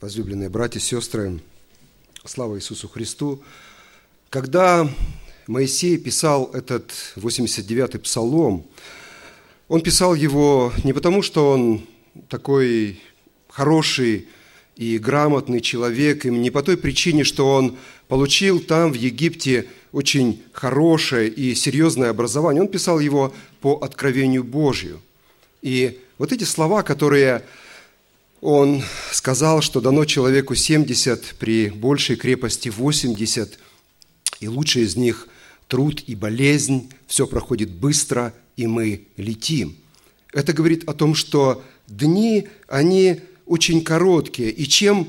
возлюбленные братья и сестры, слава Иисусу Христу. Когда Моисей писал этот 89-й псалом, он писал его не потому, что он такой хороший и грамотный человек, и не по той причине, что он получил там, в Египте, очень хорошее и серьезное образование. Он писал его по откровению Божию. И вот эти слова, которые он сказал, что дано человеку 70, при большей крепости 80, и лучший из них труд и болезнь, все проходит быстро, и мы летим. Это говорит о том, что дни, они очень короткие, и чем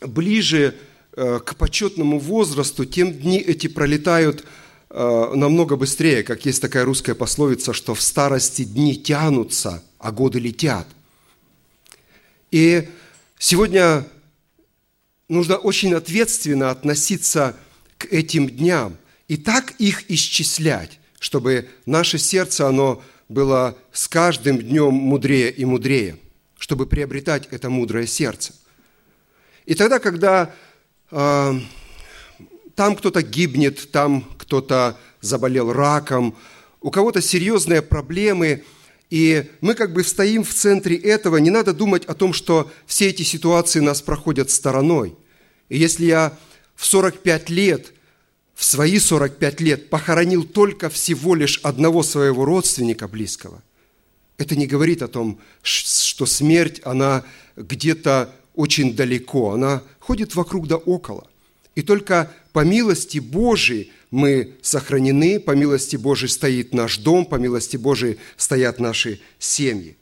ближе э, к почетному возрасту, тем дни эти пролетают э, намного быстрее, как есть такая русская пословица, что в старости дни тянутся, а годы летят. И сегодня нужно очень ответственно относиться к этим дням и так их исчислять, чтобы наше сердце, оно было с каждым днем мудрее и мудрее, чтобы приобретать это мудрое сердце. И тогда, когда э, там кто-то гибнет, там кто-то заболел раком, у кого-то серьезные проблемы, и мы как бы стоим в центре этого, не надо думать о том, что все эти ситуации нас проходят стороной. И если я в 45 лет – в свои 45 лет похоронил только всего лишь одного своего родственника близкого, это не говорит о том, что смерть, она где-то очень далеко, она ходит вокруг да около. И только по милости Божией мы сохранены, по милости Божией стоит наш дом, по милости Божией стоят наши семьи.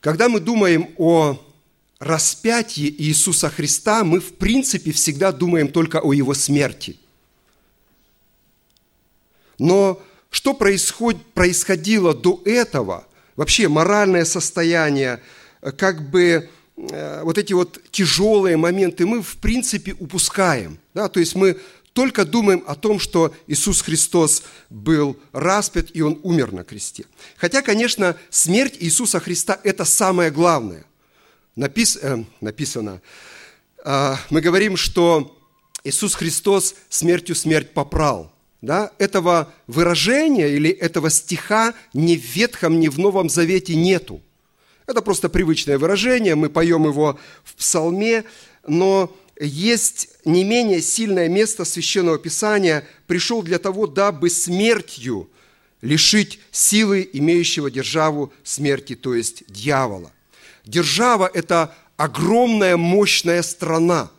Когда мы думаем о распятии Иисуса Христа, мы в принципе всегда думаем только о Его смерти – но что происход, происходило до этого, вообще моральное состояние, как бы вот эти вот тяжелые моменты мы в принципе упускаем. Да? То есть мы только думаем о том, что Иисус Христос был распят и Он умер на кресте. Хотя, конечно, смерть Иисуса Христа – это самое главное. Напис, э, написано, э, мы говорим, что Иисус Христос смертью смерть попрал – да, этого выражения или этого стиха ни в Ветхом, ни в Новом Завете нету. Это просто привычное выражение, мы поем его в псалме, но есть не менее сильное место Священного Писания «пришел для того, дабы смертью лишить силы имеющего державу смерти, то есть дьявола». Держава – это огромная, мощная страна.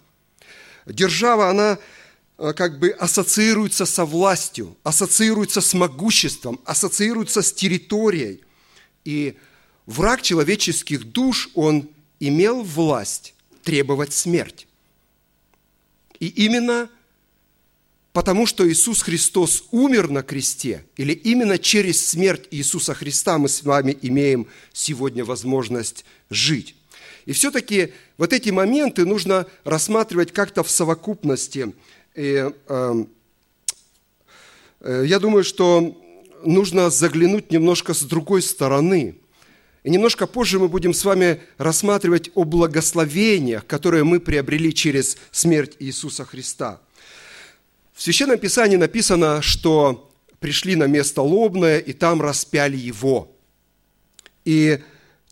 Держава, она Э, как бы ассоциируется со властью, ассоциируется с могуществом, ассоциируется с территорией. И враг человеческих душ, он имел власть требовать смерть. И именно потому, что Иисус Христос умер на кресте, или именно через смерть Иисуса Христа мы с вами имеем сегодня возможность жить. И все-таки вот эти моменты нужно рассматривать как-то в совокупности – и э, э, я думаю, что нужно заглянуть немножко с другой стороны. И немножко позже мы будем с вами рассматривать о благословениях, которые мы приобрели через смерть Иисуса Христа. В Священном Писании написано, что пришли на место лобное, и там распяли его. И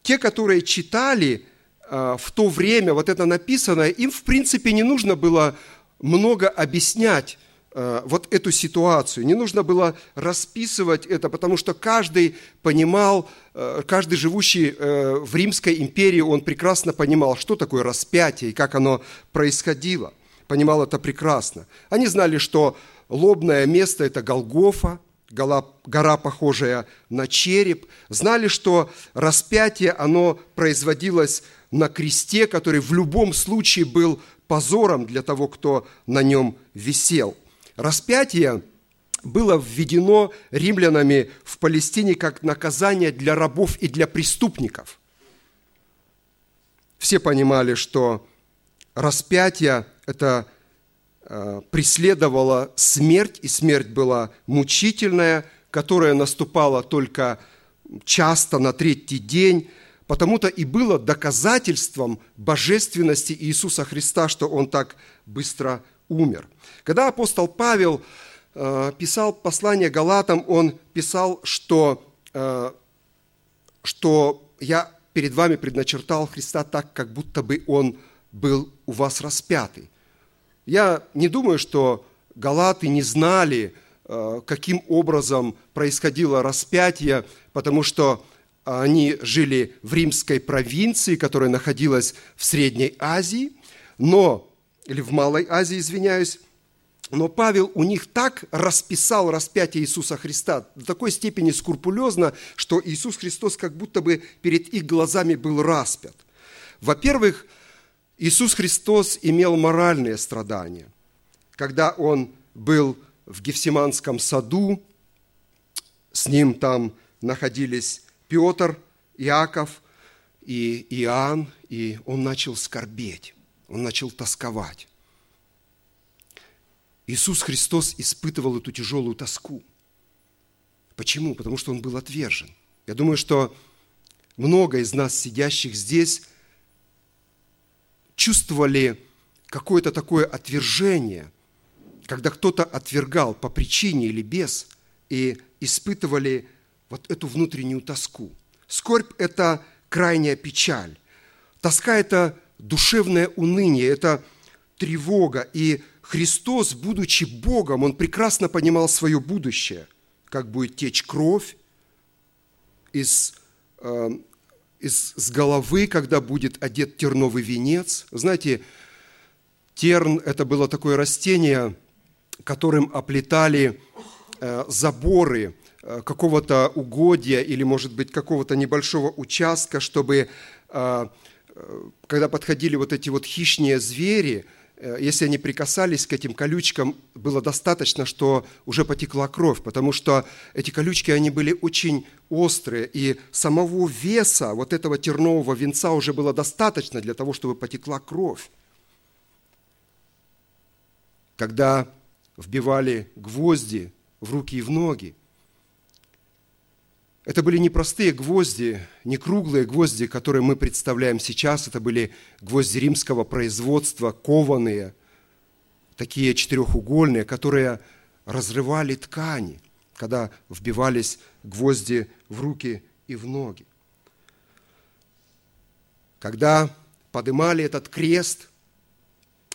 те, которые читали э, в то время вот это написанное, им, в принципе, не нужно было много объяснять вот эту ситуацию. Не нужно было расписывать это, потому что каждый понимал, э, каждый живущий э, в Римской империи, он прекрасно понимал, что такое распятие и как оно происходило. Понимал это прекрасно. Они знали, что лобное место – это Голгофа, гора, гора, похожая на череп. Знали, что распятие, оно производилось на кресте, который в любом случае был позором для того, кто на нем висел. Распятие было введено римлянами в Палестине как наказание для рабов и для преступников. Все понимали, что распятие – это э, преследовало смерть, и смерть была мучительная, которая наступала только часто на третий день, потому-то и было доказательством божественности Иисуса Христа, что Он так быстро умер. Когда апостол Павел э, писал послание Галатам, он писал, что, э, что я перед вами предначертал Христа так, как будто бы Он был у вас распятый. Я не думаю, что галаты не знали, э, каким образом происходило распятие, потому что они жили в римской провинции, которая находилась в Средней Азии, но, или в Малой Азии, извиняюсь, но Павел у них так расписал распятие Иисуса Христа до такой степени скрупулезно, что Иисус Христос как будто бы перед их глазами был распят. Во-первых, Иисус Христос имел моральные страдания. Когда Он был в Гефсиманском саду, с Ним там находились Петр, Иаков и Иоанн, и Он начал скорбеть, Он начал тосковать. Иисус Христос испытывал эту тяжелую тоску. Почему? Потому что Он был отвержен. Я думаю, что много из нас, сидящих здесь, чувствовали какое-то такое отвержение, когда кто-то отвергал по причине или без, и испытывали вот эту внутреннюю тоску. Скорбь – это крайняя печаль. Тоска – это душевное уныние, это тревога. И Христос, будучи Богом, Он прекрасно понимал свое будущее, как будет течь кровь из, э, из с головы, когда будет одет терновый венец. Знаете, терн – это было такое растение, которым оплетали э, заборы э, какого-то угодья или, может быть, какого-то небольшого участка, чтобы, э, когда подходили вот эти вот хищные звери – Э, если они прикасались к этим колючкам, было достаточно, что уже потекла кровь, потому что эти колючки, они были очень острые, и самого веса вот этого тернового венца уже было достаточно для того, чтобы потекла кровь. Когда вбивали гвозди в руки и в ноги, это были не простые гвозди, не круглые гвозди, которые мы представляем сейчас. Это были гвозди римского производства, кованые, такие четырехугольные, которые разрывали ткани, когда вбивались гвозди в руки и в ноги. Когда подымали этот крест,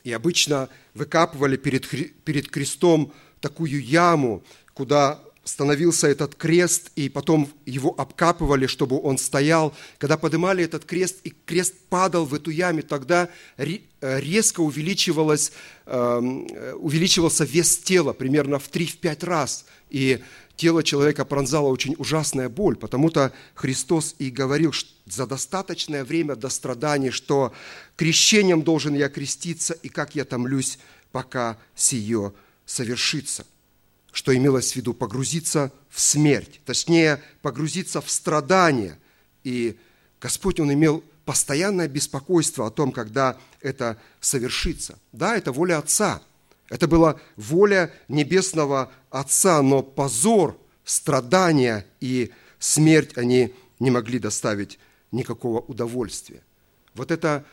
и обычно выкапывали перед, перед крестом такую яму, куда становился этот крест, и потом его обкапывали, чтобы он стоял. Когда поднимали этот крест, и крест падал в эту яму, тогда э, резко увеличивалось, эм, увеличивался вес тела примерно в 3-5 раз. И тело человека пронзала очень ужасная боль. Потому-то Христос и говорил за достаточное время до страданий, что крещением должен я креститься, и как я томлюсь, пока сие совершится что имелось в виду погрузиться в смерть, точнее, погрузиться в страдания. И Господь, Он имел постоянное беспокойство о том, когда это совершится. Да, это воля Отца. Это была воля Небесного Отца, но позор, страдания и смерть они не могли доставить никакого удовольствия. Вот это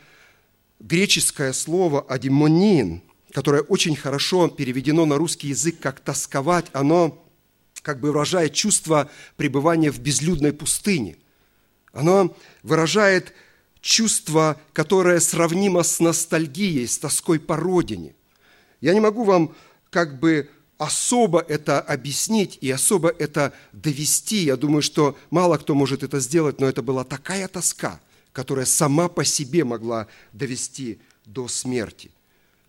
греческое слово «адимонин», которое очень хорошо переведено на русский язык как «тосковать», оно как бы выражает чувство пребывания в безлюдной пустыне. Оно выражает чувство, которое сравнимо с ностальгией, с тоской по родине. Я не могу вам как бы особо это объяснить и особо это довести. Я думаю, что мало кто может это сделать, но это была такая тоска, которая сама по себе могла довести до смерти –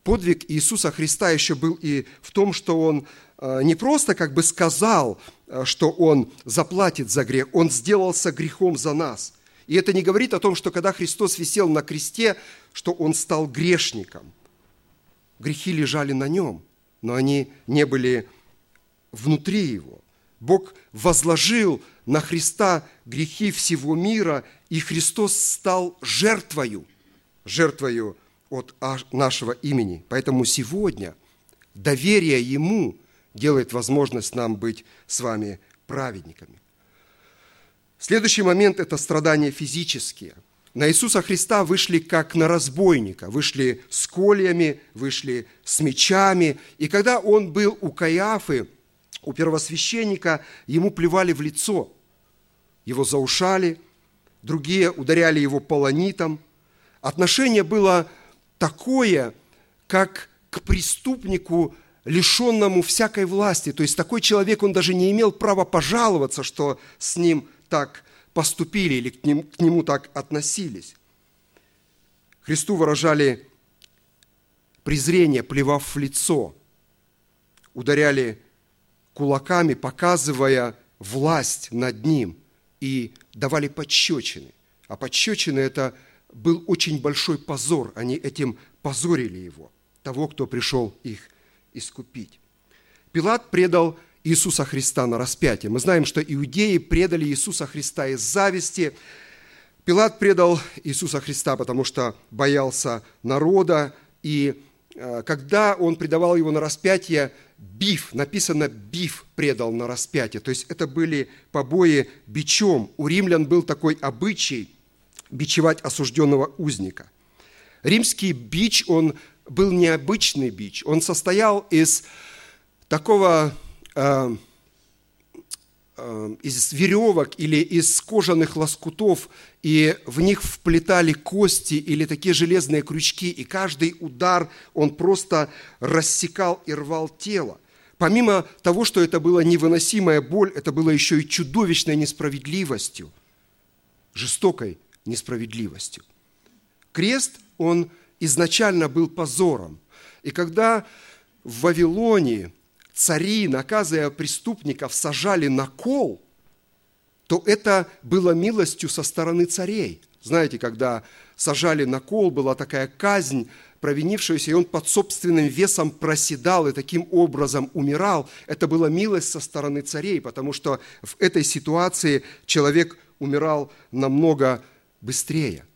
подвиг Иисуса Христа еще был и в том, что Он э, не просто как бы сказал, э, что Он заплатит за грех, Он сделался грехом за нас. И это не говорит о том, что когда Христос висел на кресте, что Он стал грешником. Грехи лежали на Нем, но они не были внутри Его. Бог возложил на Христа грехи всего мира, и Христос стал жертвою, жертвою от нашего имени. Поэтому сегодня доверие Ему делает возможность нам быть с вами праведниками. Следующий момент – это страдания физические. На Иисуса Христа вышли как на разбойника, вышли с кольями, вышли с мечами. И когда он был у Каиафы, у первосвященника, ему плевали в лицо, его заушали, другие ударяли его полонитом. Отношение было такое, как к преступнику, лишенному всякой власти. То есть такой человек, он даже не имел права пожаловаться, что с ним так поступили или к нему, к нему так относились. Христу выражали презрение, плевав в лицо, ударяли кулаками, показывая власть над ним, и давали подщечины. А подщечины – это был очень большой позор. Они этим позорили его, того, кто пришел их искупить. Пилат предал Иисуса Христа на распятие. Мы знаем, что иудеи предали Иисуса Христа из зависти. Пилат предал Иисуса Христа, потому что боялся народа. И э, когда он предавал его на распятие, биф, написано биф предал на распятие. То есть это были побои бичом. У римлян был такой обычай бичевать осужденного узника. Римский бич, он был необычный бич. Он состоял из такого Э, э, из веревок или из кожаных лоскутов, и в них вплетали кости или такие железные крючки, и каждый удар, он просто рассекал и рвал тело. Помимо того, что это была невыносимая боль, это было еще и чудовищной несправедливостью, жестокой несправедливостью. Крест, он изначально был позором. И когда в Вавилоне цари, наказывая преступников, сажали на кол, то это было милостью со стороны царей. Знаете, когда сажали на кол, была такая казнь провинившегося, и он под собственным весом проседал и таким образом умирал. Это была милость со стороны царей, потому что в этой ситуации человек умирал намного быстрее.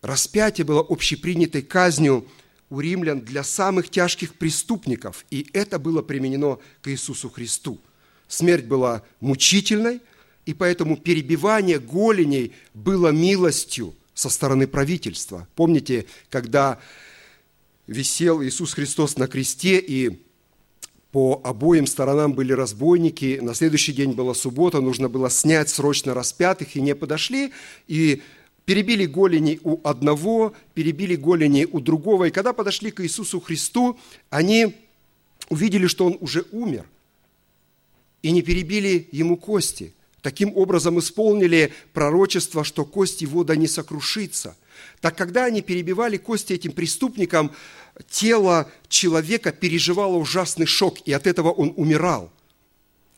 Распятие было общепринятой казнью у римлян для самых тяжких преступников, и это было применено к Иисусу Христу. Смерть была мучительной, и поэтому перебивание голеней было милостью со стороны правительства. Помните, когда висел Иисус Христос на кресте, и по обоим сторонам были разбойники, на следующий день была суббота, нужно было снять срочно распятых, и не подошли, и перебили голени у одного, перебили голени у другого. И когда подошли к Иисусу Христу, они увидели, что Он уже умер, и не перебили Ему кости. Таким образом исполнили пророчество, что кость его да не сокрушится. Так когда они перебивали кости этим преступникам, тело человека переживало ужасный шок, и от этого он умирал.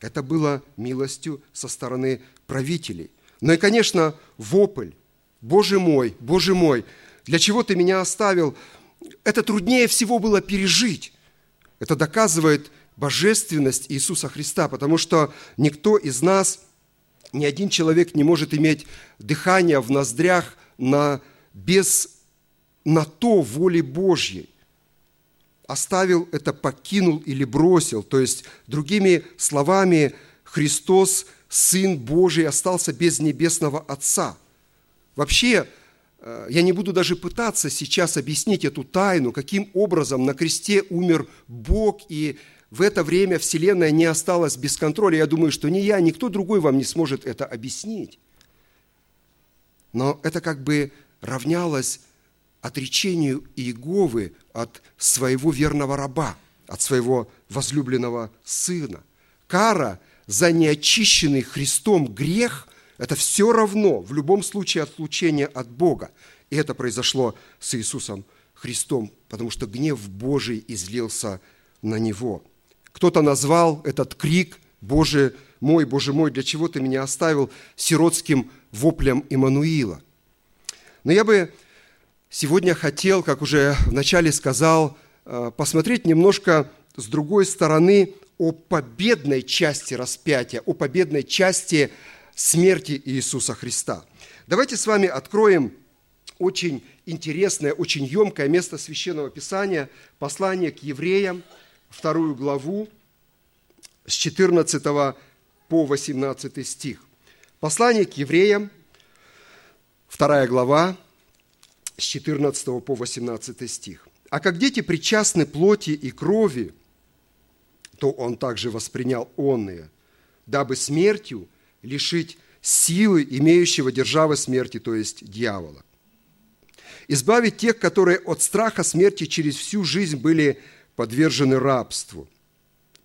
Это было милостью со стороны правителей. Ну и, конечно, вопль Боже мой, Боже мой, для чего ты меня оставил? Это труднее всего было пережить. Это доказывает божественность Иисуса Христа, потому что никто из нас, ни один человек не может иметь дыхание в ноздрях на, без, на то воли Божьей. Оставил это, покинул или бросил. То есть, другими словами, Христос, Сын Божий, остался без небесного Отца – Вообще, э, я не буду даже пытаться сейчас объяснить эту тайну, каким образом на кресте умер Бог, и в это время Вселенная не осталась без контроля. Я думаю, что ни я, никто другой вам не сможет это объяснить. Но это как бы равнялось отречению Иеговы от своего верного раба, от своего возлюбленного сына. Кара за неочищенный Христом грех – это все равно, в любом случае, отлучение от Бога. И это произошло с Иисусом Христом, потому что гнев Божий излился на Него. Кто-то назвал этот крик «Боже мой, Боже мой, для чего ты меня оставил?» сиротским воплем Иммануила. Но я бы сегодня хотел, как уже вначале сказал, э, посмотреть немножко с другой стороны о победной части распятия, о победной части смерти Иисуса Христа. Давайте с вами откроем очень интересное, очень емкое место Священного Писания, послание к евреям, вторую главу, с 14 по 18 стих. Послание к евреям, вторая глава, с 14 по 18 стих. «А как дети причастны плоти и крови, то он также воспринял онные, дабы смертью лишить силы имеющего державы смерти, то есть дьявола. Избавить тех, которые от страха смерти через всю жизнь были подвержены рабству.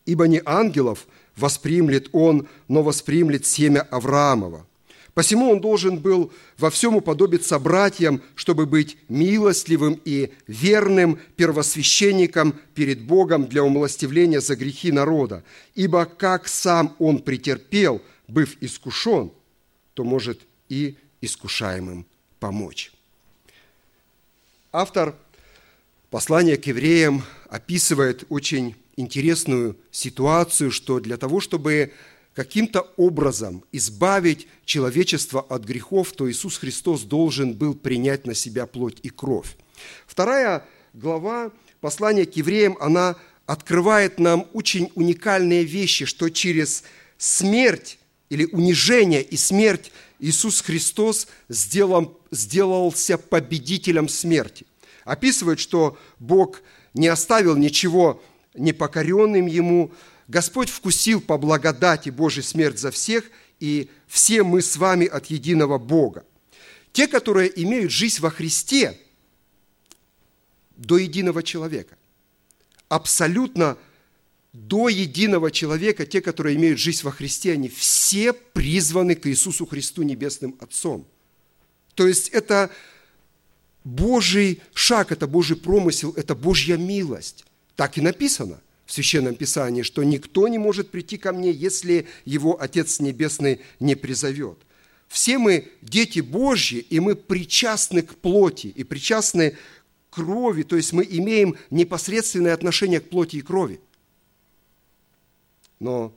Ибо не ангелов воспримлет он, но воспримлет семя Авраамова. Посему он должен был во всем уподобиться братьям, чтобы быть милостливым и верным первосвященником перед Богом для умилостивления за грехи народа. Ибо как сам он претерпел, быв искушен, то может и искушаемым помочь. Автор послания к евреям описывает очень интересную ситуацию, что для того, чтобы каким-то образом избавить человечество от грехов, то Иисус Христос должен был принять на себя плоть и кровь. Вторая глава послания к евреям, она открывает нам очень уникальные вещи, что через смерть или унижение и смерть Иисус Христос сделал, сделался победителем смерти. Описывает, что Бог не оставил ничего непокоренным Ему, Господь вкусил по благодати Божий смерть за всех, и все мы с вами от единого Бога. Те, которые имеют жизнь во Христе, до единого человека. Абсолютно до единого человека, те, которые имеют жизнь во Христе, они все призваны к Иисусу Христу Небесным Отцом. То есть это Божий шаг, это Божий промысел, это Божья милость. Так и написано – в Священном Писании, что никто не может прийти ко мне, если его Отец Небесный не призовет. Все мы дети Божьи, и мы причастны к плоти, и причастны к крови, то есть мы имеем непосредственное отношение к плоти и крови. Но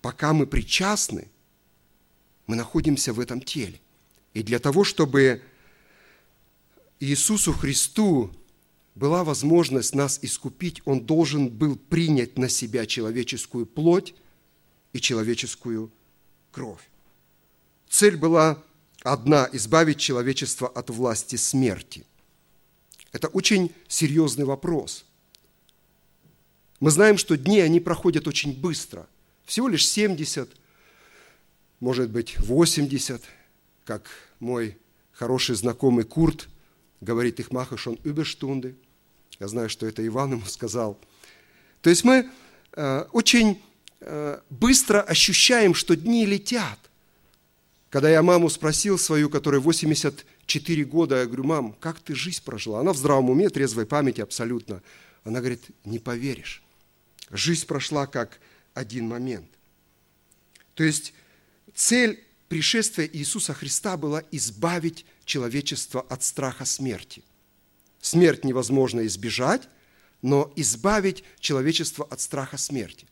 пока мы причастны, мы находимся в этом теле. И для того, чтобы Иисусу Христу была возможность нас искупить, он должен был принять на себя человеческую плоть и человеческую кровь. Цель была одна – избавить человечество от власти смерти. Это очень серьезный вопрос. Мы знаем, что дни, они проходят очень быстро. Всего лишь 70, может быть, 80, как мой хороший знакомый Курт говорит их Махашон Überstunde. Я знаю, что это Иван ему сказал. То есть мы э, очень э, быстро ощущаем, что дни летят. Когда я маму спросил свою, которой 84 года, я говорю, мам, как ты жизнь прожила? Она в здравом уме, трезвой памяти абсолютно. Она говорит, не поверишь. Жизнь прошла как один момент. То есть цель пришествия Иисуса Христа была избавить человечество от страха смерти – Смерть невозможно избежать, но избавить человечество от страха смерти.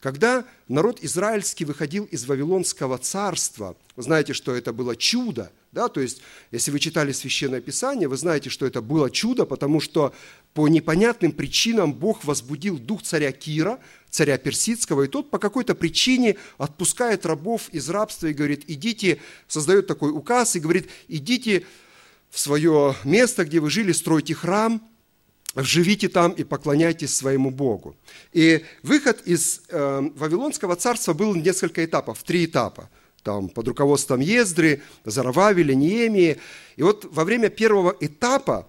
Когда народ израильский выходил из Вавилонского царства, вы знаете, что это было чудо, да, то есть, если вы читали Священное Писание, вы знаете, что это было чудо, потому что по непонятным причинам Бог возбудил дух царя Кира, царя Персидского, и тот по какой-то причине отпускает рабов из рабства и говорит, идите, создает такой указ и говорит, идите в свое место, где вы жили, стройте храм, живите там и поклоняйтесь своему Богу. И выход из э, Вавилонского царства был несколько этапов, три этапа. Там под руководством Ездры, Зарававеля, Неемии. И вот во время первого этапа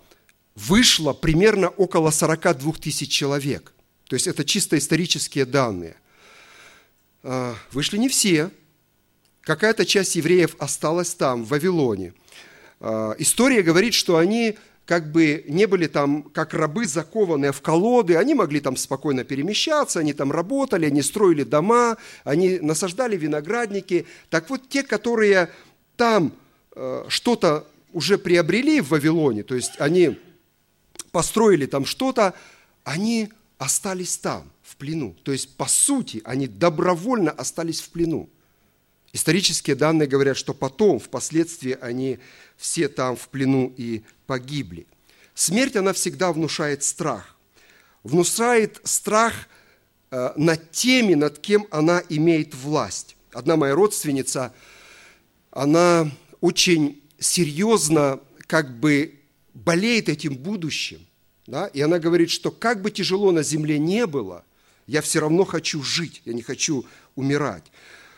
вышло примерно около 42 тысяч человек. То есть это чисто исторические данные. Э, вышли не все. Какая-то часть евреев осталась там, в Вавилоне – а, история говорит, что они как бы не были там как рабы, закованные в колоды, они могли там спокойно перемещаться, они там работали, они строили дома, они насаждали виноградники. Так вот, те, которые там э, что-то уже приобрели в Вавилоне, то есть они построили там что-то, они остались там, в плену. То есть, по сути, они добровольно остались в плену. Исторические данные говорят, что потом, впоследствии, они все там в плену и погибли. Смерть, она всегда внушает страх. Внушает страх э, над теми, над кем она имеет власть. одна моя родственница, она очень серьезно как бы болеет этим будущим. Да? И она говорит, что как бы тяжело на земле не было, я все равно хочу жить, я не хочу умирать.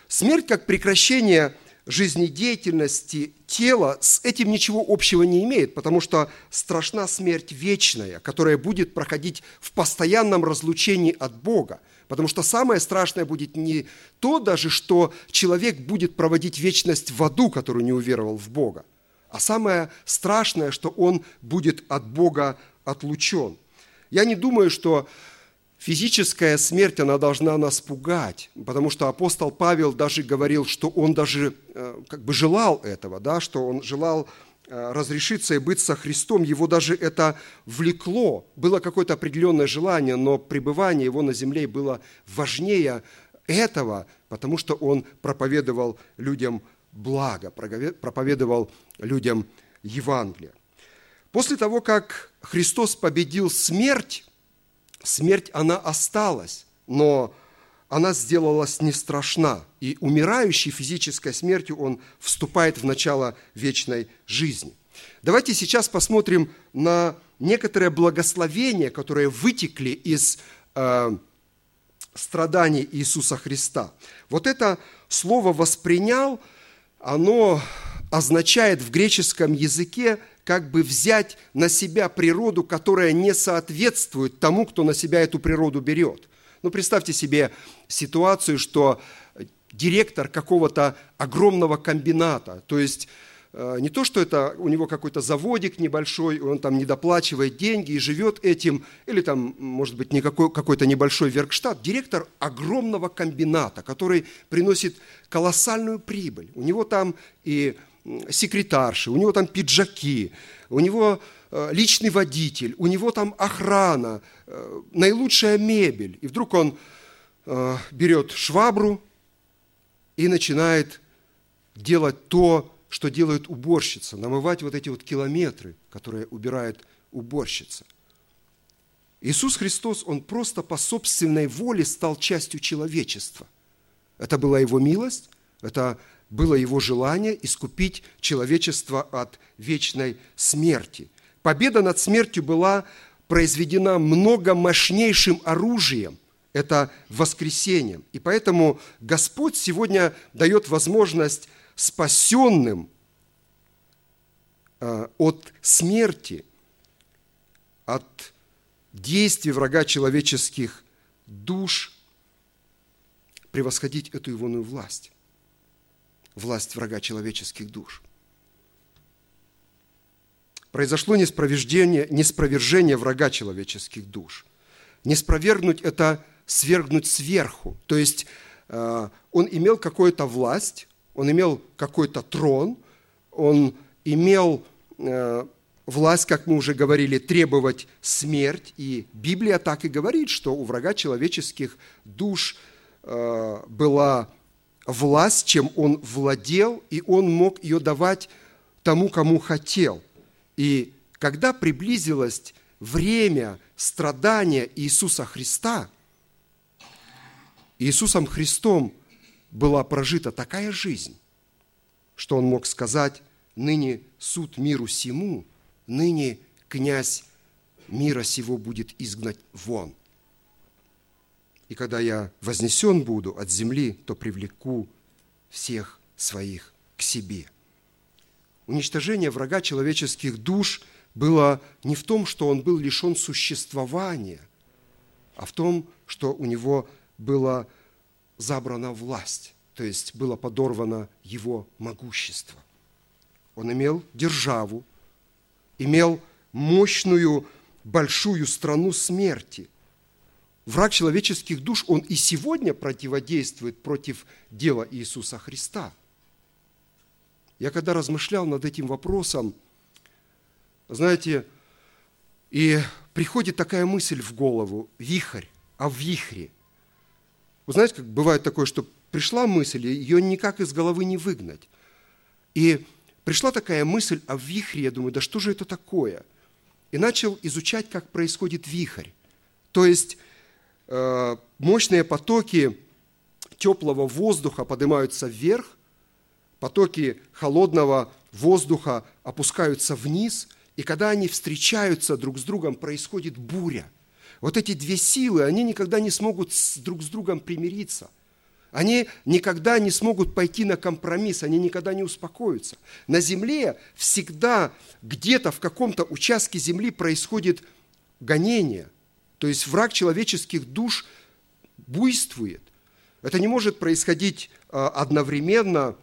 Смерть как прекращение жизнедеятельности тела с этим ничего общего не имеет, потому что страшна смерть вечная, которая будет проходить в постоянном разлучении от Бога. Потому что самое страшное будет не то даже, что человек будет проводить вечность в аду, который не уверовал в Бога, а самое страшное, что он будет от Бога отлучен. Я не думаю, что физическая смерть, она должна нас пугать, потому что апостол Павел даже говорил, что он даже э, как бы желал этого, да, что он желал э, разрешиться и быть со Христом, его даже это влекло. Было какое-то определенное желание, но пребывание его на земле было важнее этого, потому что он проповедовал людям благо, проповедовал людям Евангелие. После того, как Христос победил смерть, смерть, она осталась, но она сделалась не страшна. И умирающий физической смертью, он вступает в начало вечной жизни. Давайте сейчас посмотрим на некоторые благословения, которые вытекли из э, страданий Иисуса Христа. Вот это слово «воспринял», оно означает в греческом языке как бы взять на себя природу, которая не соответствует тому, кто на себя эту природу берет. Ну, представьте себе ситуацию, что директор какого-то огромного комбината, то есть не то, что это у него какой-то заводик небольшой, он там не доплачивает деньги и живет этим, или там, может быть, никакой, какой-то небольшой веркштат, директор огромного комбината, который приносит колоссальную прибыль. У него там и секретарши, у него там пиджаки, у него э, личный водитель, у него там охрана, э, наилучшая мебель. И вдруг он э, берет швабру и начинает делать то, что делает уборщица, намывать вот эти вот километры, которые убирает уборщица. Иисус Христос, Он просто по собственной воле стал частью человечества. Это была Его милость, это было его желание искупить человечество от вечной смерти. Победа над смертью была произведена много мощнейшим оружием, это воскресением. И поэтому Господь сегодня дает возможность спасенным э, от смерти, от действий врага человеческих душ превосходить эту ивонную власть власть врага человеческих душ. Произошло неспровержение, неспровержение врага человеческих душ. Неспровергнуть – это свергнуть сверху. То есть э, он имел какую-то власть, он имел какой-то трон, он имел э, власть, как мы уже говорили, требовать смерть. И Библия так и говорит, что у врага человеческих душ э, была власть, чем он владел, и он мог ее давать тому, кому хотел. И когда приблизилось время страдания Иисуса Христа, Иисусом Христом была прожита такая жизнь, что он мог сказать, ныне суд миру сему, ныне князь мира сего будет изгнать вон. И когда я вознесен буду от земли, то привлеку всех своих к себе. Уничтожение врага человеческих душ было не в том, что он был лишен существования, а в том, что у него была забрана власть, то есть было подорвано его могущество. Он имел державу, имел мощную большую страну смерти – Враг человеческих душ, он и сегодня противодействует против дела Иисуса Христа. Я когда размышлял над этим вопросом, знаете, и приходит такая мысль в голову, вихрь, а в вихре. Вы знаете, как бывает такое, что пришла мысль, и ее никак из головы не выгнать. И пришла такая мысль, в вихре, я думаю, да что же это такое? И начал изучать, как происходит вихрь. То есть Э, мощные потоки теплого воздуха поднимаются вверх, потоки холодного воздуха опускаются вниз, и когда они встречаются друг с другом, происходит буря. Вот эти две силы, они никогда не смогут друг с другом примириться – они никогда не смогут пойти на компромисс, они никогда не успокоятся. На земле всегда где-то в каком-то участке земли происходит гонение. То есть враг человеческих душ буйствует. Это не может происходить а, одновременно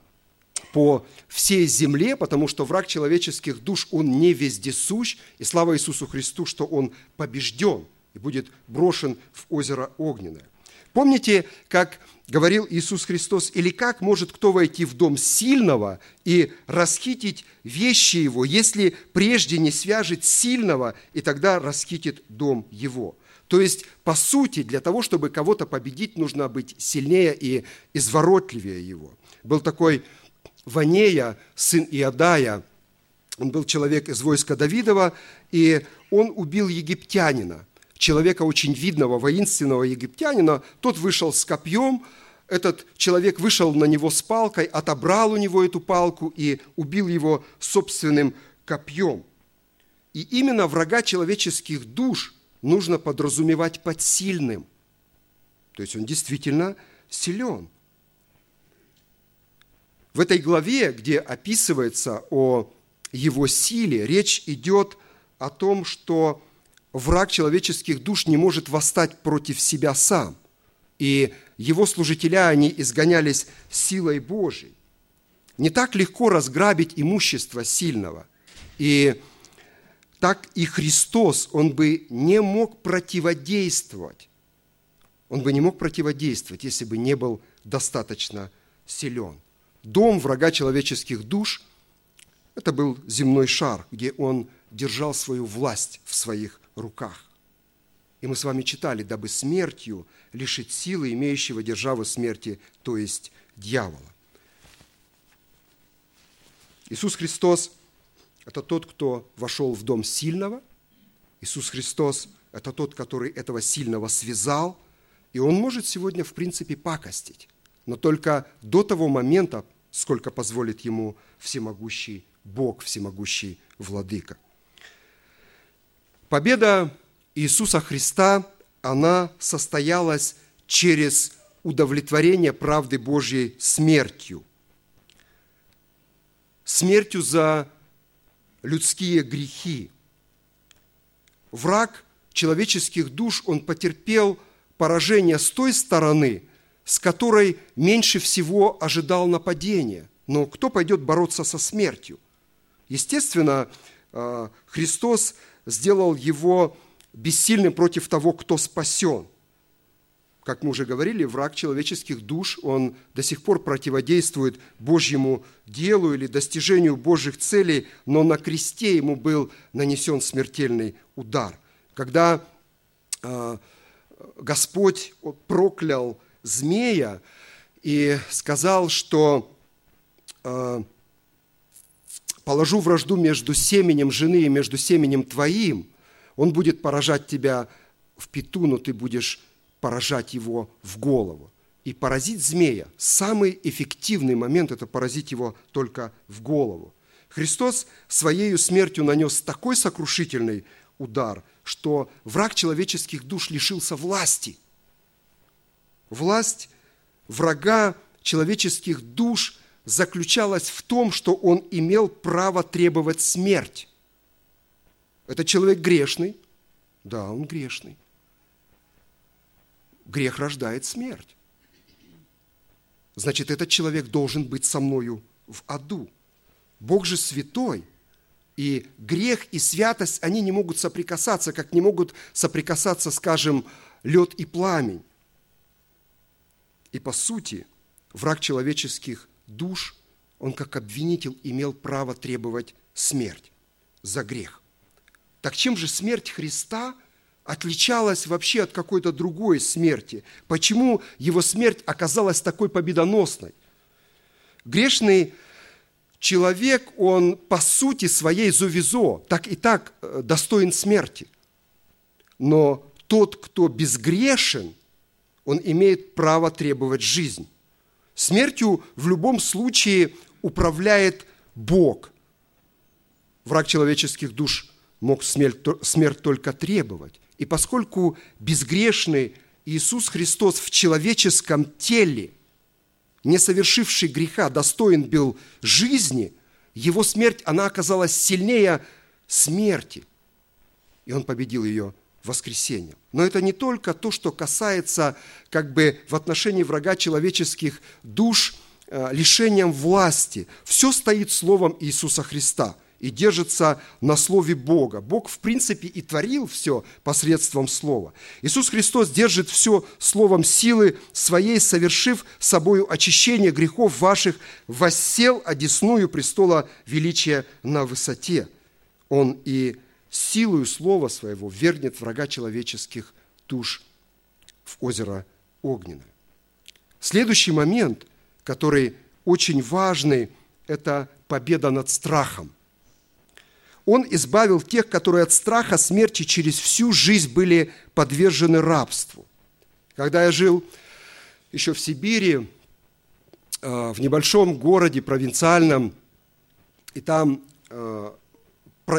по всей земле, потому что враг человеческих душ, он не вездесущ, и слава Иисусу Христу, что он побежден и будет брошен в озеро Огненное. Помните, как говорил Иисус Христос, или как может кто войти в дом сильного и расхитить вещи его, если прежде не свяжет сильного, и тогда расхитит дом его. То есть, по сути, для того, чтобы кого-то победить, нужно быть сильнее и изворотливее его. Был такой Ванея, сын Иодая, он был человек из войска Давидова, и он убил египтянина человека очень видного, воинственного египтянина, тот вышел с копьем, этот человек вышел на него с палкой, отобрал у него эту палку и убил его собственным копьем. И именно врага человеческих душ нужно подразумевать под сильным. То есть он действительно силен. В этой главе, где описывается о его силе, речь идет о том, что враг человеческих душ не может восстать против себя сам. И его служителя, они изгонялись силой Божией. Не так легко разграбить имущество сильного. И так и Христос, Он бы не мог противодействовать. Он бы не мог противодействовать, если бы не был достаточно силен. Дом врага человеческих душ – это был земной шар, где он держал свою власть в своих руках. И мы с вами читали, дабы смертью лишить силы имеющего державу смерти, то есть дьявола. Иисус Христос – это тот, кто вошел в дом сильного. Иисус Христос – это тот, который этого сильного связал. И он может сегодня, в принципе, пакостить. Но только до того момента, сколько позволит ему всемогущий Бог, всемогущий Владыка – Победа Иисуса Христа, она состоялась через удовлетворение правды Божьей смертью. Смертью за людские грехи. Враг человеческих душ, он потерпел поражение с той стороны, с которой меньше всего ожидал нападения. Но кто пойдет бороться со смертью? Естественно, э, Христос сделал его бессильным против того, кто спасен. Как мы уже говорили, враг человеческих душ, он до сих пор противодействует Божьему делу или достижению Божьих целей, но на кресте ему был нанесен смертельный удар. Когда э, Господь проклял змея и сказал, что э, положу вражду между семенем жены и между семенем твоим, он будет поражать тебя в пету, но ты будешь поражать его в голову. И поразить змея, самый эффективный момент – это поразить его только в голову. Христос своей смертью нанес такой сокрушительный удар, что враг человеческих душ лишился власти. Власть врага человеческих душ – заключалась в том, что он имел право требовать смерть. Это человек грешный. Да, он грешный. Грех рождает смерть. Значит, этот человек должен быть со мною в аду. Бог же святой, и грех и святость, они не могут соприкасаться, как не могут соприкасаться, скажем, лед и пламень. И по сути, враг человеческих душ, он как обвинитель имел право требовать смерть за грех. Так чем же смерть Христа отличалась вообще от какой-то другой смерти? Почему его смерть оказалась такой победоносной? Грешный человек, он по сути своей зовизо, так и так э, достоин смерти. Но тот, кто безгрешен, он имеет право требовать жизнь. Смертью в любом случае управляет Бог. Враг человеческих душ мог смерть, только требовать. И поскольку безгрешный Иисус Христос в человеческом теле, не совершивший греха, достоин был жизни, его смерть, она оказалась сильнее смерти. И он победил ее воскресением. Но это не только то, что касается как бы в отношении врага человеческих душ э, лишением власти. Все стоит словом Иисуса Христа – и держится на Слове Бога. Бог, в принципе, и творил все посредством Слова. Иисус Христос держит все Словом силы своей, совершив собою очищение грехов ваших, воссел одесную престола величия на высоте. Он и силою Слова Своего вернет врага человеческих душ в озеро Огненное. Следующий момент, который очень важный, это победа над страхом. Он избавил тех, которые от страха смерти через всю жизнь были подвержены рабству. Когда я жил еще в Сибири, э, в небольшом городе провинциальном, и там э,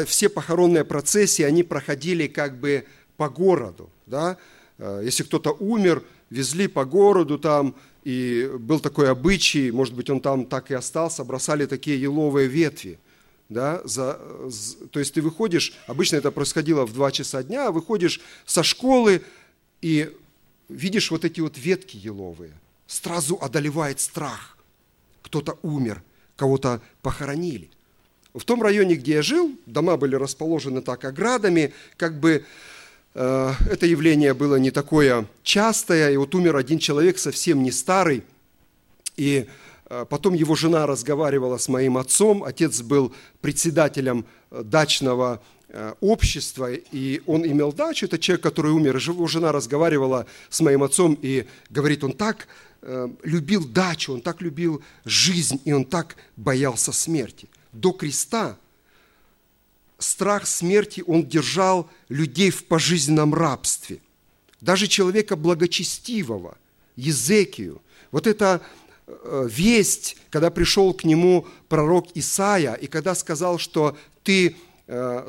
все похоронные процессии, они проходили как бы по городу. Да? Э, если кто-то умер, везли по городу там, и был такой обычай, может быть, он там так и остался, бросали такие еловые ветви – да, за, то есть ты выходишь, обычно это происходило в 2 часа дня, выходишь со школы и видишь вот эти вот ветки еловые, сразу одолевает страх. Кто-то умер, кого-то похоронили. В том районе, где я жил, дома были расположены так оградами, как бы э, это явление было не такое частое, и вот умер один человек, совсем не старый, и Э, потом его жена разговаривала с моим отцом. Отец был председателем э, дачного э, общества, и он имел дачу. Это человек, который умер. Его жена разговаривала с моим отцом и говорит, он так любил дачу, он так любил жизнь, и он так боялся смерти. До креста страх смерти, он держал людей в пожизненном рабстве. Даже человека благочестивого, Езекию. Вот это Э, весть, когда пришел к нему пророк Исаия, и когда сказал, что ты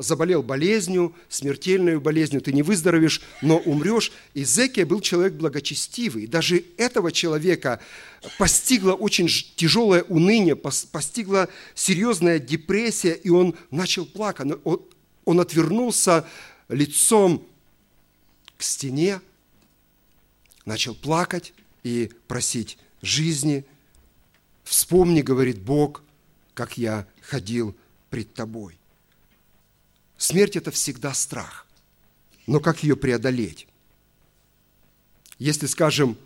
заболел болезнью, смертельной болезнью, ты не выздоровеешь, но умрешь. Изекия был человек благочестивый. даже этого человека постигла очень тяжелое уныние, постигла серьезная депрессия, и он начал плакать. Он отвернулся лицом к стене, начал плакать и просить жизни. Вспомни, говорит Бог, как я ходил пред тобой. Смерть – это всегда страх. Но как ее преодолеть? Если, скажем,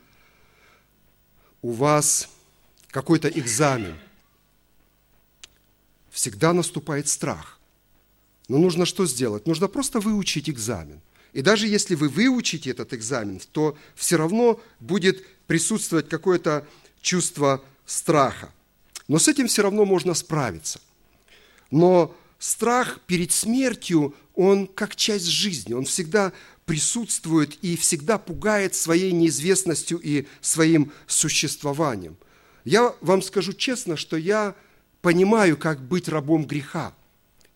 у вас какой-то экзамен, всегда наступает страх. Но нужно что сделать? Нужно просто выучить экзамен. И даже если вы выучите этот экзамен, то все равно будет присутствовать какое-то чувство страха. Но с этим все равно можно справиться. Но страх перед смертью, он как часть жизни, он всегда присутствует и всегда пугает своей неизвестностью и своим существованием. Я вам скажу честно, что я понимаю, как быть рабом греха.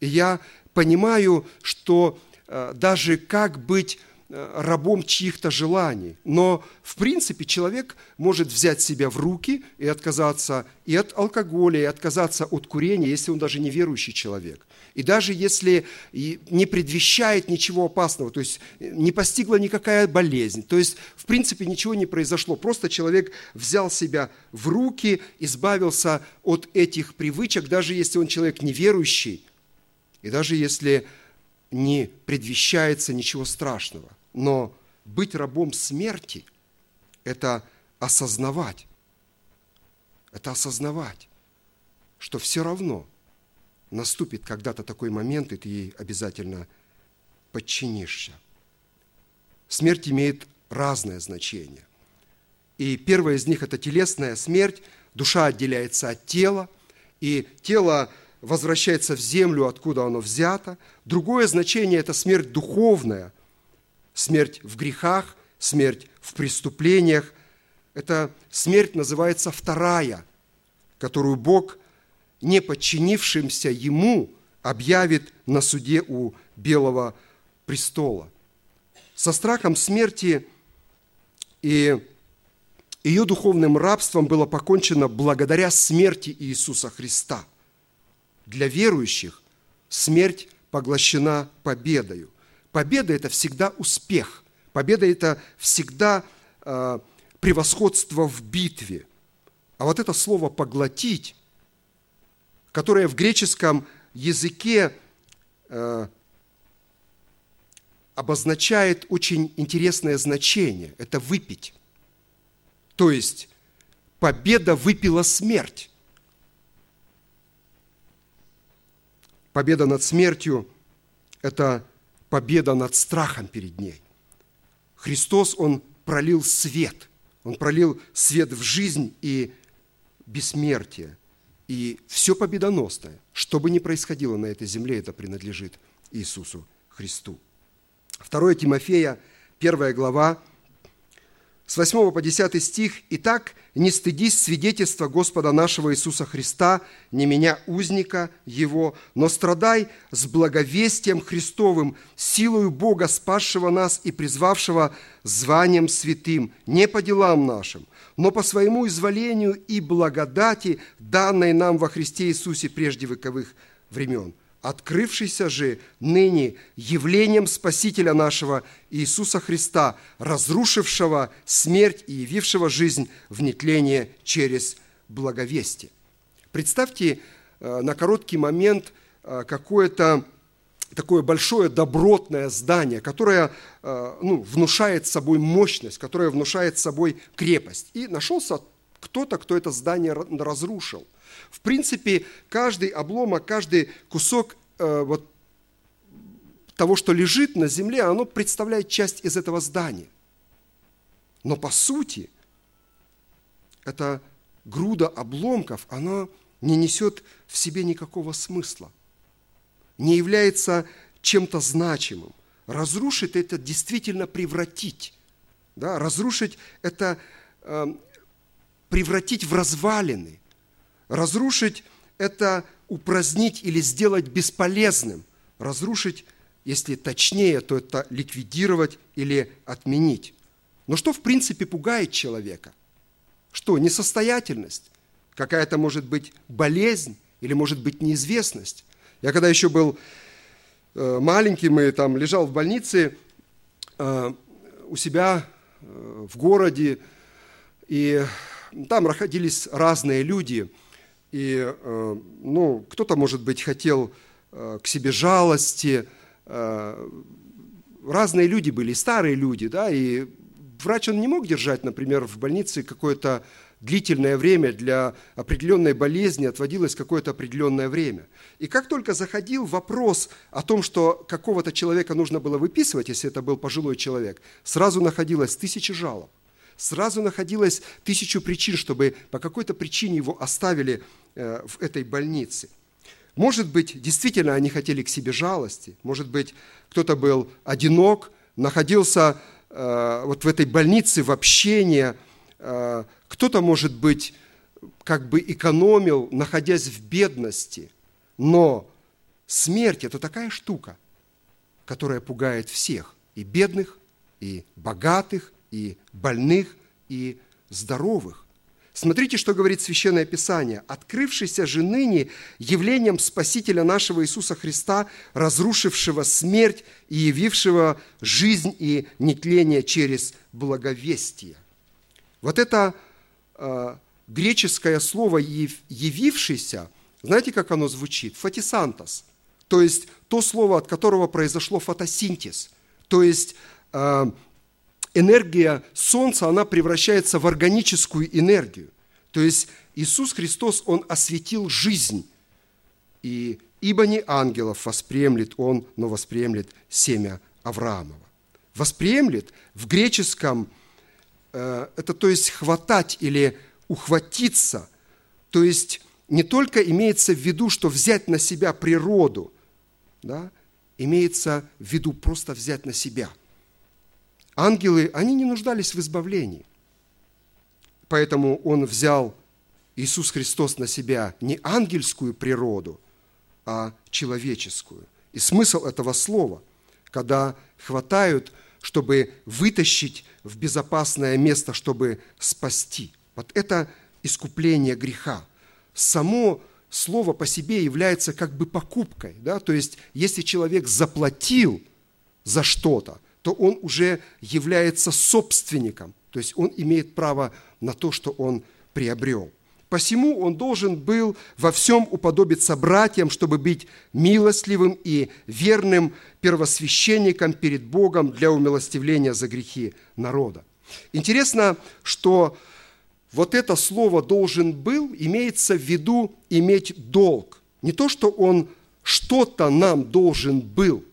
И я понимаю, что э, даже как быть Э, рабом чьих-то желаний. Но, в принципе, человек может взять себя в руки и отказаться и от алкоголя, и отказаться от курения, если он даже не верующий человек. И даже если не предвещает ничего опасного, то есть э, не постигла никакая болезнь, то есть, в принципе, ничего не произошло. Просто человек взял себя в руки, избавился от этих привычек, даже если он человек неверующий, и даже если не предвещается ничего страшного. Но быть рабом смерти – это осознавать, это осознавать, что все равно наступит когда-то такой момент, и ты ей обязательно подчинишься. Смерть имеет разное значение. И первое из них – это телесная смерть. Душа отделяется от тела, и тело возвращается в землю, откуда оно взято. Другое значение – это смерть духовная – смерть в грехах, смерть в преступлениях. Эта смерть называется вторая, которую Бог, не подчинившимся Ему, объявит на суде у Белого престола. Со страхом смерти и ее духовным рабством было покончено благодаря смерти Иисуса Христа. Для верующих смерть поглощена победою. Победа – это всегда успех. Победа – это всегда э, превосходство в битве. А вот это слово «поглотить», которое в греческом языке э, обозначает очень интересное значение – это «выпить». То есть победа выпила смерть. Победа над смертью – это победа над страхом перед ней. Христос, Он пролил свет. Он пролил свет в жизнь и бессмертие. И все победоносное, что бы ни происходило на этой земле, это принадлежит Иисусу Христу. 2 Тимофея, 1 глава, с 8 по 10 стих. «Итак, не стыдись свидетельства Господа нашего Иисуса Христа, не меня, узника Его, но страдай с благовестием Христовым, силою Бога, спасшего нас и призвавшего званием святым, не по делам нашим, но по своему изволению и благодати, данной нам во Христе Иисусе прежде вековых времен» открывшийся же ныне явлением Спасителя нашего Иисуса Христа, разрушившего смерть и явившего жизнь в нетление через благовестие. Представьте э, на короткий момент э, какое-то такое большое добротное здание, которое э, ну, внушает собой мощность, которое внушает собой крепость. И нашелся кто-то, кто это здание разрушил – в принципе, каждый обломок, каждый кусок э, вот, того, что лежит на земле, оно представляет часть из этого здания. Но по сути, эта груда обломков, она не несет в себе никакого смысла, не является чем-то значимым. Разрушить – это действительно превратить. Да? Разрушить – это э, превратить в развалины. Разрушить – это упразднить или сделать бесполезным. Разрушить, если точнее, то это ликвидировать или отменить. Но что в принципе пугает человека? Что, несостоятельность? Какая-то может быть болезнь или может быть неизвестность? Я когда еще был э, маленьким и там лежал в больнице э, у себя э, в городе, и там находились разные люди – и, э, ну, кто-то, может быть, хотел э, к себе жалости. Э, разные люди были, старые люди, да, и врач, он не мог держать, например, в больнице какое-то длительное время для определенной болезни, отводилось какое-то определенное время. И как только заходил вопрос о том, что какого-то человека нужно было выписывать, если это был пожилой человек, сразу находилось тысячи жалоб сразу находилось тысячу причин, чтобы по какой-то причине его оставили э, в этой больнице. Может быть, действительно они хотели к себе жалости, может быть, кто-то был одинок, находился э, вот в этой больнице в общении, э, кто-то, может быть, как бы экономил, находясь в бедности, но смерть – это такая штука, которая пугает всех, и бедных, и богатых, и больных, и здоровых. Смотрите, что говорит Священное Писание. «Открывшийся же ныне явлением Спасителя нашего Иисуса Христа, разрушившего смерть и явившего жизнь и нетление через благовестие». Вот это э, греческое слово «явившийся», знаете, как оно звучит? «Фотисантос», то есть то слово, от которого произошло фотосинтез, то есть э, энергия Солнца, она превращается в органическую энергию. То есть Иисус Христос, Он осветил жизнь. И ибо не ангелов восприемлет Он, но восприемлет семя Авраамова. Восприемлет в греческом, э, это то есть хватать или ухватиться, то есть не только имеется в виду, что взять на себя природу, да, имеется в виду просто взять на себя – ангелы, они не нуждались в избавлении. Поэтому Он взял, Иисус Христос, на себя не ангельскую природу, а человеческую. И смысл этого слова, когда хватают, чтобы вытащить в безопасное место, чтобы спасти. Вот это искупление греха. Само слово по себе является как бы покупкой. Да? То есть, если человек заплатил за что-то, то он уже является собственником. То есть, он имеет право на то, что он приобрел. Посему он должен был во всем уподобиться братьям, чтобы быть милостливым и верным первосвященником перед Богом для умилостивления за грехи народа. Интересно, что вот это слово «должен был» имеется в виду иметь долг. Не то, что он что-то нам должен был,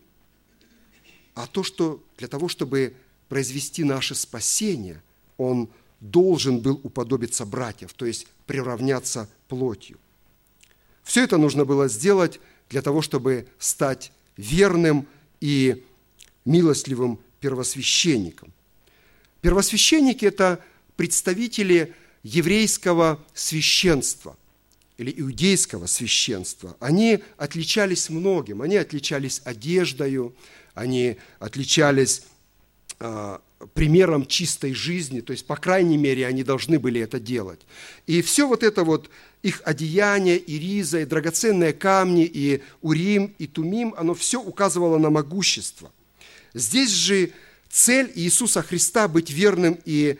а то, что для того, чтобы произвести наше спасение, он должен был уподобиться братьев, то есть приравняться плотью. Все это нужно было сделать для того, чтобы стать верным и милостливым первосвященником. Первосвященники – это представители еврейского священства или иудейского священства. Они отличались многим. Они отличались одеждою, они отличались а, примером чистой жизни, то есть, по крайней мере, они должны были это делать. И все вот это вот, их одеяние, и риза, и драгоценные камни, и урим, и тумим, оно все указывало на могущество. Здесь же цель Иисуса Христа быть верным и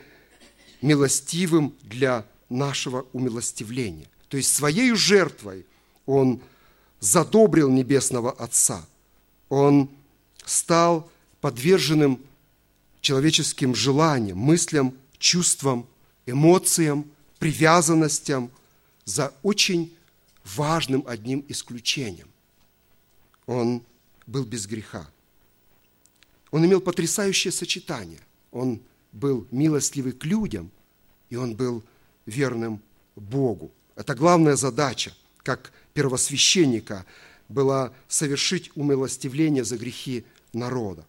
милостивым для нашего умилостивления. То есть своей жертвой Он задобрил Небесного Отца. Он стал подверженным человеческим желаниям, мыслям, чувствам, эмоциям, привязанностям за очень важным одним исключением. Он был без греха. Он имел потрясающее сочетание. Он был милостливый к людям, и он был верным Богу. Это главная задача, как первосвященника, была совершить умилостивление за грехи народа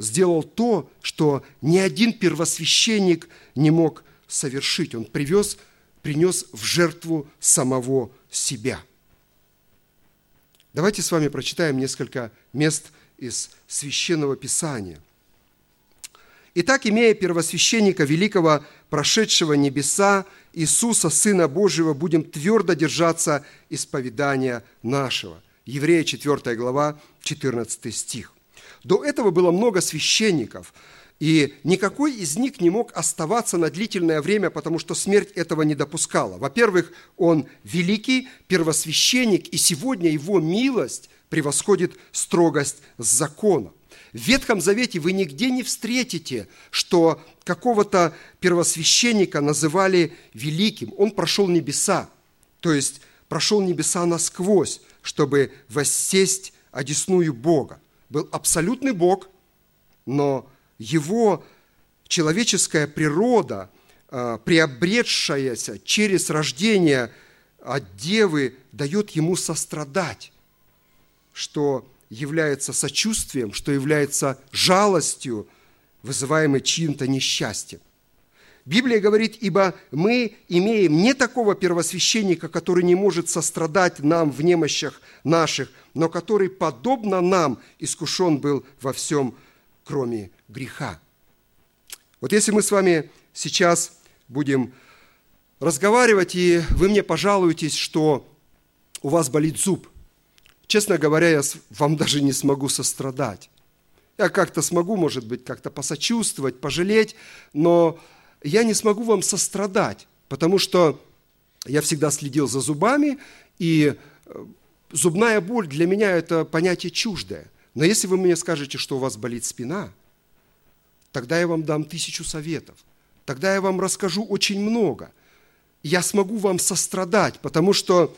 сделал то, что ни один первосвященник не мог совершить. Он привез, принес в жертву самого себя. Давайте с вами прочитаем несколько мест из Священного Писания. Итак, имея первосвященника великого, прошедшего небеса, Иисуса, Сына Божьего, будем твердо держаться исповедания нашего. Еврея 4 глава, 14 стих. До этого было много священников, и никакой из них не мог оставаться на длительное время, потому что смерть этого не допускала. Во-первых, он великий первосвященник, и сегодня его милость превосходит строгость закона. В Ветхом Завете вы нигде не встретите, что какого-то первосвященника называли великим. Он прошел небеса, то есть прошел небеса насквозь, чтобы воссесть одесную Бога был абсолютный Бог, но его человеческая природа, а, приобретшаяся через рождение от Девы, дает ему сострадать, что является сочувствием, что является жалостью, вызываемой чьим-то несчастьем. Библия говорит, ибо мы имеем не такого первосвященника, который не может сострадать нам в немощах наших, но который, подобно нам, искушен был во всем, кроме греха. Вот если мы с вами сейчас будем разговаривать, и вы мне пожалуетесь, что у вас болит зуб, честно говоря, я вам даже не смогу сострадать. Я как-то смогу, может быть, как-то посочувствовать, пожалеть, но я не смогу вам сострадать, потому что я всегда следил за зубами, и э, зубная боль для меня это понятие чуждое. Но если вы мне скажете, что у вас болит спина, тогда я вам дам тысячу советов. Тогда я вам расскажу очень много. Я смогу вам сострадать, потому что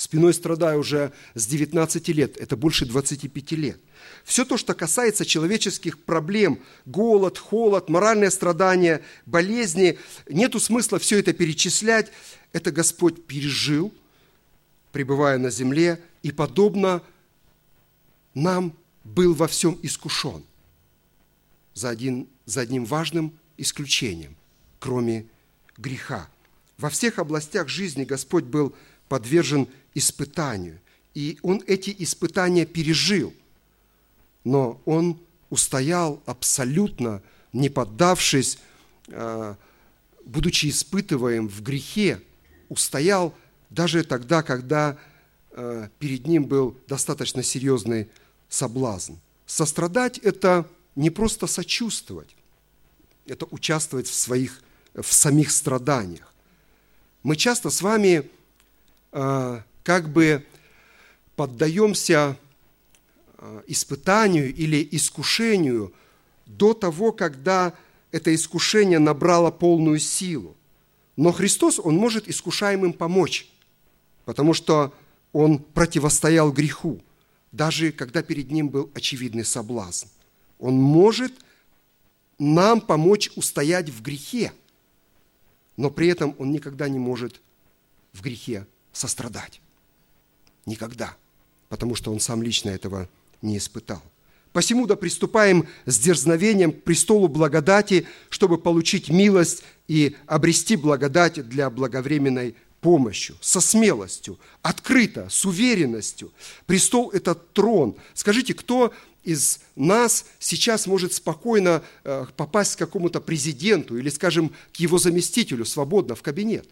спиной страдаю уже с 19 лет, это больше 25 лет. Все то, что касается человеческих проблем, голод, холод, моральное страдание, болезни, нету смысла все это перечислять. Это Господь пережил, пребывая на земле, и подобно нам был во всем искушен. за, один, за одним важным исключением, кроме греха. Во всех областях жизни Господь был подвержен испытанию, и Он эти испытания пережил, но Он устоял абсолютно, не поддавшись, а, будучи испытываем в грехе, устоял даже тогда, когда а, перед ним был достаточно серьезный соблазн. Сострадать – это не просто сочувствовать, это участвовать в своих, в самих страданиях. Мы часто с вами э, как бы поддаемся э, испытанию или искушению до того, когда это искушение набрало полную силу. Но Христос, Он может искушаемым помочь, потому что Он противостоял греху даже когда перед ним был очевидный соблазн. Он может нам помочь устоять в грехе, но при этом он никогда не может в грехе сострадать. Никогда. Потому что он сам лично этого не испытал. Посему да приступаем с дерзновением к престолу благодати, чтобы получить милость и обрести благодать для благовременной помощью, со смелостью, открыто, с уверенностью. Престол – это трон. Скажите, кто из нас сейчас может спокойно э, попасть к какому-то президенту или, скажем, к его заместителю свободно в кабинет?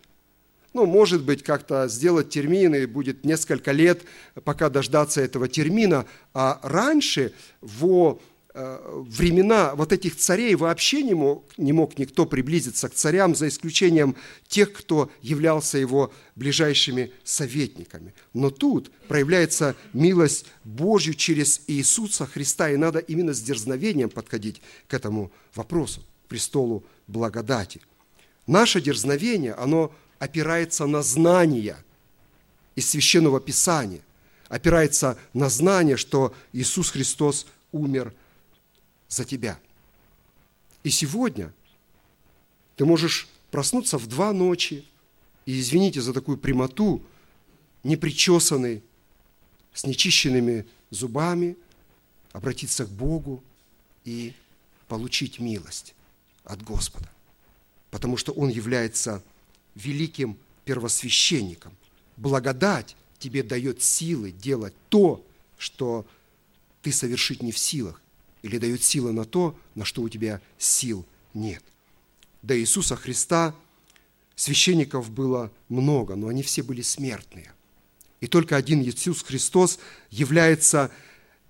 Ну, может быть, как-то сделать термин, и будет несколько лет, пока дождаться этого термина. А раньше в Э, времена вот этих царей вообще не мог, не мог никто приблизиться к царям, за исключением тех, кто являлся его ближайшими советниками. Но тут проявляется милость Божью через Иисуса Христа, и надо именно с дерзновением подходить к этому вопросу, к престолу благодати. Наше дерзновение, оно опирается на знания из Священного Писания, опирается на знание, что Иисус Христос умер – за тебя. И сегодня ты можешь проснуться в два ночи, и, извините за такую прямоту, непричесанный, с нечищенными зубами, обратиться к Богу и получить милость от Господа. Потому что Он является великим первосвященником. Благодать тебе дает силы делать то, что ты совершить не в силах или дает силы на то, на что у тебя сил нет. До Иисуса Христа священников было много, но они все были смертные. И только один Иисус Христос является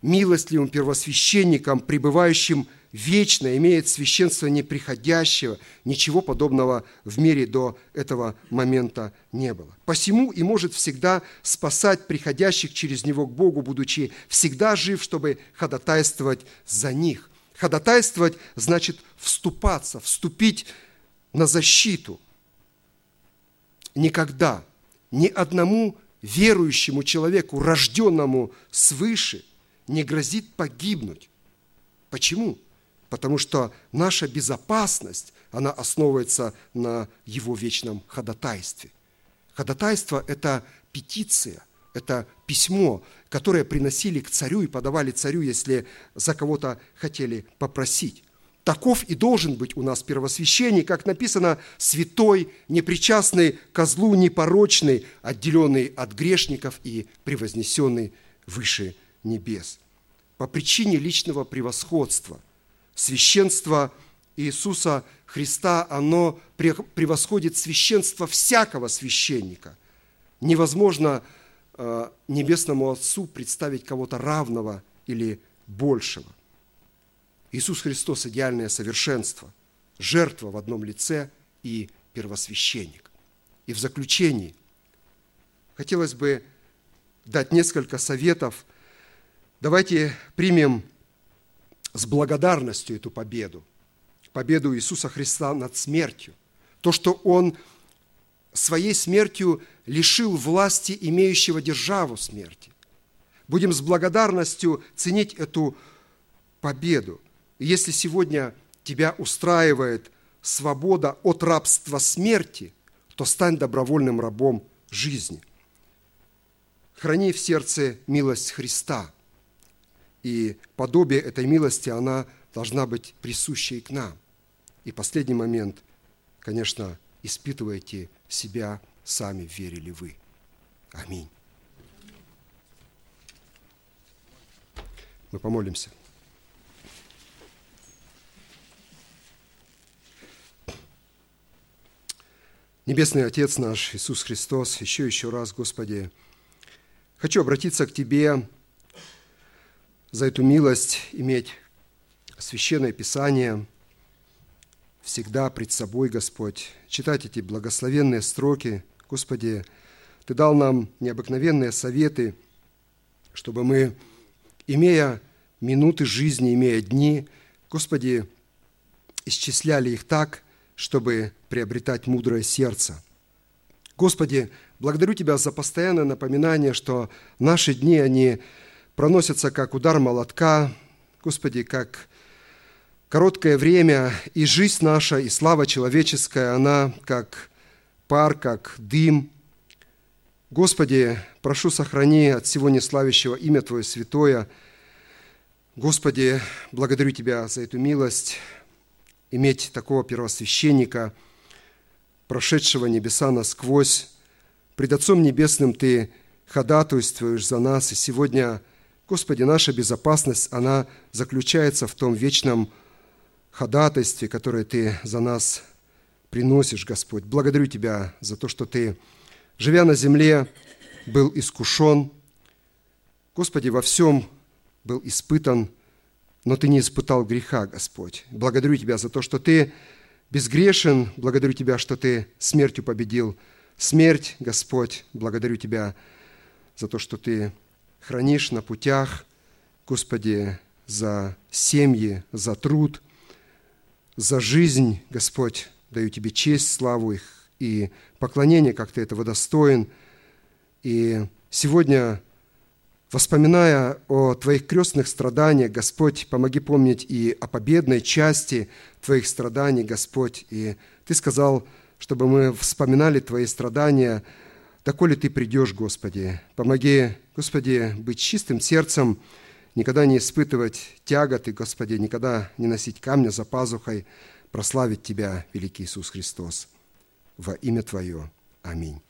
милостливым первосвященником, пребывающим вечно, имеет священство неприходящего. Ничего подобного в мире до этого момента не было. Посему и может всегда спасать приходящих через него к Богу, будучи всегда жив, чтобы ходатайствовать за них. Ходатайствовать значит вступаться, вступить на защиту. Никогда ни одному верующему человеку, рожденному свыше, не грозит погибнуть. Почему? Потому что наша безопасность, она основывается на его вечном ходатайстве. Ходатайство – это петиция, это письмо, которое приносили к царю и подавали царю, если за кого-то хотели попросить. Таков и должен быть у нас первосвященник, как написано, святой, непричастный, козлу непорочный, отделенный от грешников и превознесенный выше небес. По причине личного превосходства – священство Иисуса Христа, оно превосходит священство всякого священника. Невозможно э, Небесному Отцу представить кого-то равного или большего. Иисус Христос – идеальное совершенство, жертва в одном лице и первосвященник. И в заключении хотелось бы дать несколько советов. Давайте примем с благодарностью эту победу, победу Иисуса Христа над смертью. То, что Он своей смертью лишил власти имеющего державу смерти. Будем с благодарностью ценить эту победу. И если сегодня тебя устраивает свобода от рабства смерти, то стань добровольным рабом жизни. Храни в сердце милость Христа – И подобие этой милости, она должна быть присущей к нам. И последний момент, конечно, испытывайте себя сами, верили вы. Аминь. Мы помолимся. Небесный Отец наш, Иисус Христос, еще еще раз, Господи, хочу обратиться к Тебе за эту милость, иметь Священное Писание всегда пред собой, Господь, читать эти благословенные строки. Господи, Ты дал нам необыкновенные советы, чтобы мы, имея минуты жизни, имея дни, Господи, исчисляли их так, чтобы приобретать мудрое сердце. Господи, благодарю Тебя за постоянное напоминание, что наши дни, они проносятся как удар молотка, Господи, как короткое время, и жизнь наша, и слава человеческая, она как пар, как дым. Господи, прошу, сохрани от всего неславящего имя Твое святое. Господи, благодарю Тебя за эту милость, иметь такого первосвященника, прошедшего небеса насквозь. Пред Отцом Небесным Ты ходатайствуешь за нас, и сегодня, Господи, наша безопасность, она заключается в том вечном ходатайстве, которое Ты за нас приносишь, Господь. Благодарю Тебя за то, что Ты, живя на земле, был искушен, Господи, во всем был испытан, но Ты не испытал греха, Господь. Благодарю Тебя за то, что Ты безгрешен, благодарю Тебя, что Ты смертью победил смерть, Господь. Благодарю Тебя за то, что Ты хранишь на путях, Господи, за семьи, за труд, за жизнь, Господь. Даю Тебе честь, славу их и поклонение, как Ты этого достоин. И сегодня Воспоминая о Твоих крестных страданиях, Господь, помоги помнить и о победной части Твоих страданий, Господь. И Ты сказал, чтобы мы вспоминали Твои страдания, доколе Ты придешь, Господи. Помоги, Господи, быть чистым сердцем, никогда не испытывать тяготы, Господи, никогда не носить камня за пазухой, прославить Тебя, великий Иисус Христос. Во имя Твое. Аминь.